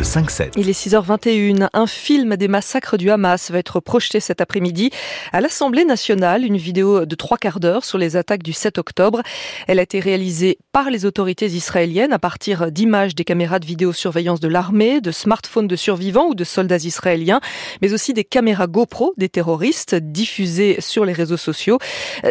Le 5-7. Il est 6h21. Un film des massacres du Hamas va être projeté cet après-midi à l'Assemblée nationale. Une vidéo de trois quarts d'heure sur les attaques du 7 octobre. Elle a été réalisée par les autorités israéliennes à partir d'images des caméras de vidéosurveillance de l'armée, de smartphones de survivants ou de soldats israéliens, mais aussi des caméras GoPro des terroristes diffusées sur les réseaux sociaux.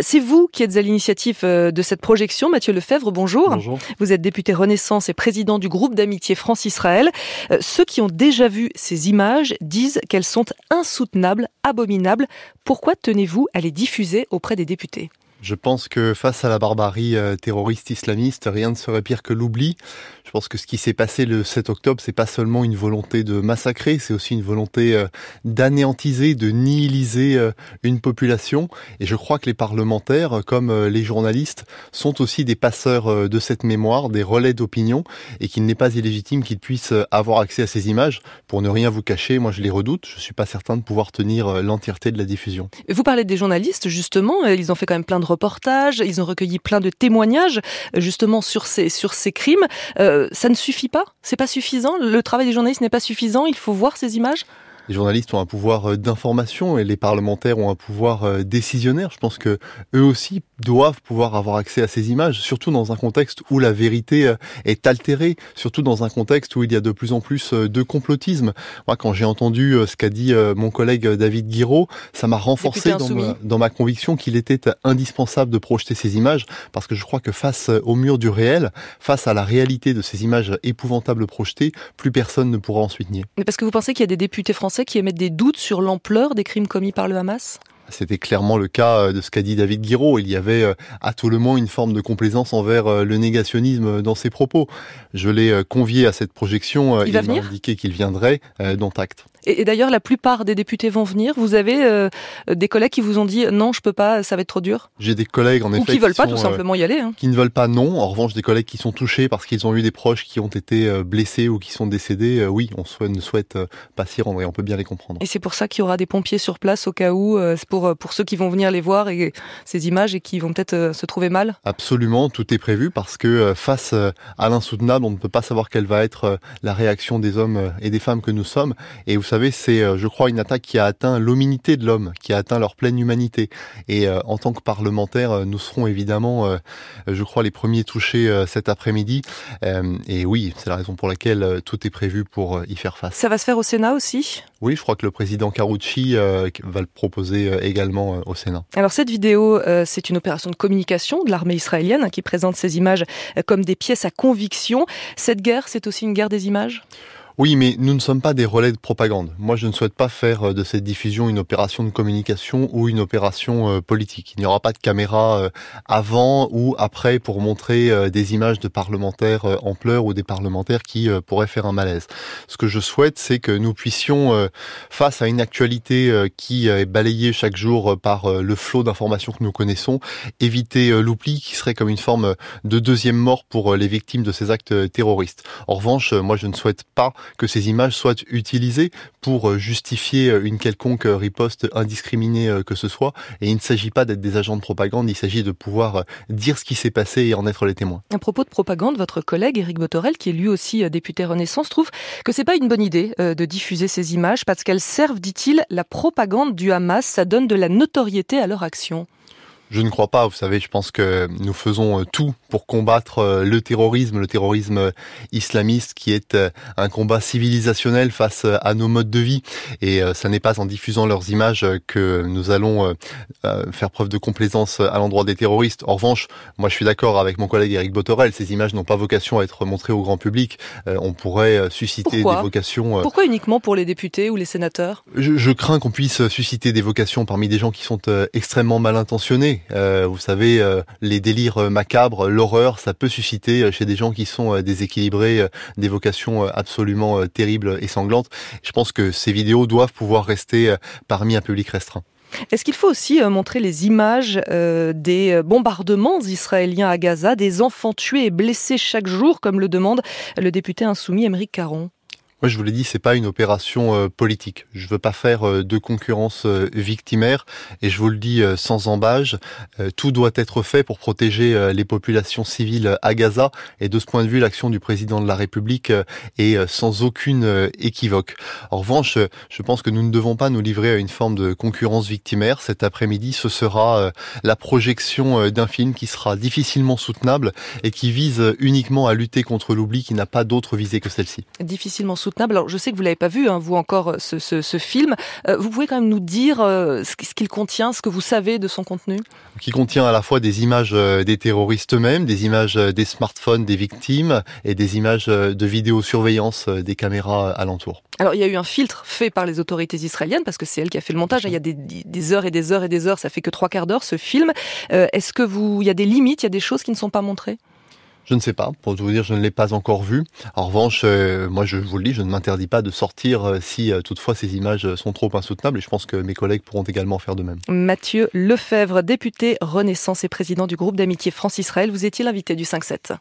C'est vous qui êtes à l'initiative euh, de cette projection. Mathieu Lefebvre, bonjour. Bonjour. Vous êtes député Renaissance et président du groupe d'amitié France-Israël. Ceux qui ont déjà vu ces images disent qu'elles sont insoutenables, abominables. Pourquoi tenez-vous à les diffuser auprès des députés? Je pense que face à la barbarie euh, terroriste islamiste, rien ne serait pire que l'oubli. Je pense que ce qui s'est passé le 7 octobre, c'est pas seulement une volonté de massacrer, c'est aussi une volonté euh, d'anéantiser, de nihiliser euh, une population. Et je crois que les parlementaires, comme les journalistes, sont aussi des passeurs de cette mémoire, des relais d'opinion, et qu'il n'est pas illégitime qu'ils puissent avoir accès à ces images. Pour ne rien vous cacher, moi je les redoute. Je suis pas certain de pouvoir tenir l'entièreté de la diffusion. Vous parlez des journalistes, justement. Ils ont fait quand même plein de reportages. Ils ont recueilli plein de témoignages, euh, justement, sur ces, sur ces crimes. Euh, ça ne suffit pas? C'est pas suffisant? Le travail des journalistes n'est pas suffisant? Il faut voir ces images? Les journalistes ont un pouvoir euh, d'information et les parlementaires ont un pouvoir euh, décisionnaire. Je pense que eux aussi doivent pouvoir avoir accès à ces images, surtout dans un contexte où la vérité euh, est altérée, surtout dans un contexte où il y a de plus en plus de complotisme. Moi, quand j'ai entendu ce qu'a dit mon collègue David Guiraud, ça m'a renforcé dans ma, dans ma conviction qu'il était indispensable de projeter ces images, parce que je crois que face au mur du réel, face à la réalité de ces images épouvantables projetées, plus personne ne pourra ensuite nier. Mais parce que vous pensez qu'il y a des députés français qui émettent des doutes sur l'ampleur des crimes commis par le Hamas? C'était clairement le cas euh, de ce qu'a dit David Guiraud. Il y avait euh, à tout le moins une forme de complaisance envers euh, le négationnisme dans ses propos. Je l'ai convié à cette projection. Il Il m'a indiqué qu'il viendrait, dont acte. Et, et d'ailleurs, la plupart des députés vont venir. Vous avez euh, des collègues qui vous ont dit non, je peux pas, ça va être trop dur, J'ai des collègues en ou effet qui veulent pas sont, tout euh, simplement y aller. hein. qui ne veulent pas non. En revanche, des collègues qui sont touchés parce qu'ils ont eu des proches qui ont été euh, blessés ou qui sont décédés, oui, on souhaite, ne souhaite pas s'y rendre et on peut bien les comprendre. Et c'est pour ça qu'il y aura des pompiers sur place au cas où, pour pour ceux qui vont venir les voir et ces images et qui vont peut-être se trouver mal. Absolument, tout est prévu parce que face à l'insoutenable, on ne peut pas savoir quelle va être la réaction des hommes et des femmes que nous sommes. Et vous savez, c'est, euh, je crois, une attaque qui a atteint l'hominité de l'homme, qui a atteint leur pleine humanité. Et euh, en tant que parlementaires, euh, nous serons évidemment, euh, je crois, les premiers touchés euh, cet après-midi. Et oui, c'est la raison pour laquelle tout est prévu pour y faire face. Ça va se faire au Sénat aussi? Oui, je crois que le président Carucci va le proposer également au Sénat. Alors cette vidéo, c'est une opération de communication de l'armée israélienne hein, qui présente ces images comme des pièces à conviction. Cette guerre, c'est aussi une guerre des images? Oui, mais nous ne sommes pas des relais de propagande. Moi, je ne souhaite pas faire euh, de cette diffusion une opération de communication ou une opération euh, politique. Il n'y aura pas de caméra euh, avant ou après pour montrer des images de parlementaires en pleurs ou des parlementaires qui pourraient faire un malaise. Ce que je souhaite, c'est que nous puissions, face à une actualité qui est balayée chaque jour par le flot d'informations que nous connaissons, éviter l'oubli qui serait comme une forme de deuxième mort pour les victimes de ces actes terroristes. En revanche, moi, je ne souhaite pas que ces images soient utilisées pour euh, justifier euh, une quelconque euh, riposte indiscriminée que ce soit. Et il ne s'agit pas d'être des agents de propagande, il s'agit de pouvoir dire ce qui s'est passé et en être les témoins. À propos de propagande, votre collègue Éric Botorel, qui est lui aussi député Renaissance, trouve que c'est pas une bonne idée de diffuser ces images parce qu'elles servent, dit-il, la propagande du Hamas. Ça donne de la notoriété à leur action. Je ne crois pas, vous savez, je pense que nous faisons euh, tout pour combattre euh, le terrorisme, le terrorisme euh, islamiste qui est un combat civilisationnel face à nos modes de vie. Et ça n'est pas en diffusant leurs images que nous allons faire preuve de complaisance à l'endroit des terroristes. En revanche, moi je suis d'accord avec mon collègue Eric Botorel, ces images n'ont pas vocation à être montrées au grand public. On pourrait susciter Pourquoi des vocations... Pourquoi uniquement pour les députés ou les sénateurs? Je, je crains qu'on puisse susciter des vocations parmi des gens qui sont extrêmement mal intentionnés. Euh, vous savez, euh, les délires macabres, l'horreur, ça peut susciter euh, chez des gens qui sont déséquilibrés des vocations absolument terribles et sanglantes. Je pense que ces vidéos doivent pouvoir rester parmi un public restreint. Est-ce qu'il faut aussi montrer les images des bombardements israéliens à Gaza, des enfants tués et blessés chaque jour, comme le demande le député insoumis Émeric Caron? Moi, je vous l'ai dit, c'est pas une opération euh, politique. Je veux pas faire euh, de concurrence euh, victimaire, et je vous le dis sans embâge. tout doit être fait pour protéger les populations civiles à Gaza, et de ce point de vue, l'action du président de la République est sans aucune équivoque. En revanche, je pense que nous ne devons pas nous livrer à une forme de concurrence victimaire. Cet après-midi, ce sera la projection d'un film qui sera difficilement soutenable et qui vise uniquement à lutter contre l'oubli, qui n'a pas d'autre visée que celle-ci. Difficilement soutenable alors, je sais que vous l'avez pas vu, hein, vous encore, ce, film. Euh, vous pouvez quand même nous dire euh, ce qu'il contient, ce que vous savez de son contenu? Qui contient à la fois des images euh, des terroristes eux-mêmes, des images des smartphones des victimes et des images de vidéosurveillance des caméras alentours. Alors, il y a eu un filtre fait par les autorités israéliennes, parce que c'est elle qui a fait le montage. Il y a des, heures et des heures et des heures, ça fait que trois quarts d'heure, ce film. Est-ce que vous, il y a des limites, il y a des choses qui ne sont pas montrées? Je ne sais pas. Pour vous dire, je ne l'ai pas encore vu. En revanche, euh, moi, je vous le dis, je ne m'interdis pas de sortir euh, si euh, toutefois ces images sont trop insoutenables. Et je pense que mes collègues pourront également faire de même. Mathieu Lefebvre, député Renaissance et président du groupe d'amitié France-Israël, vous étiez l'invité du 5-7.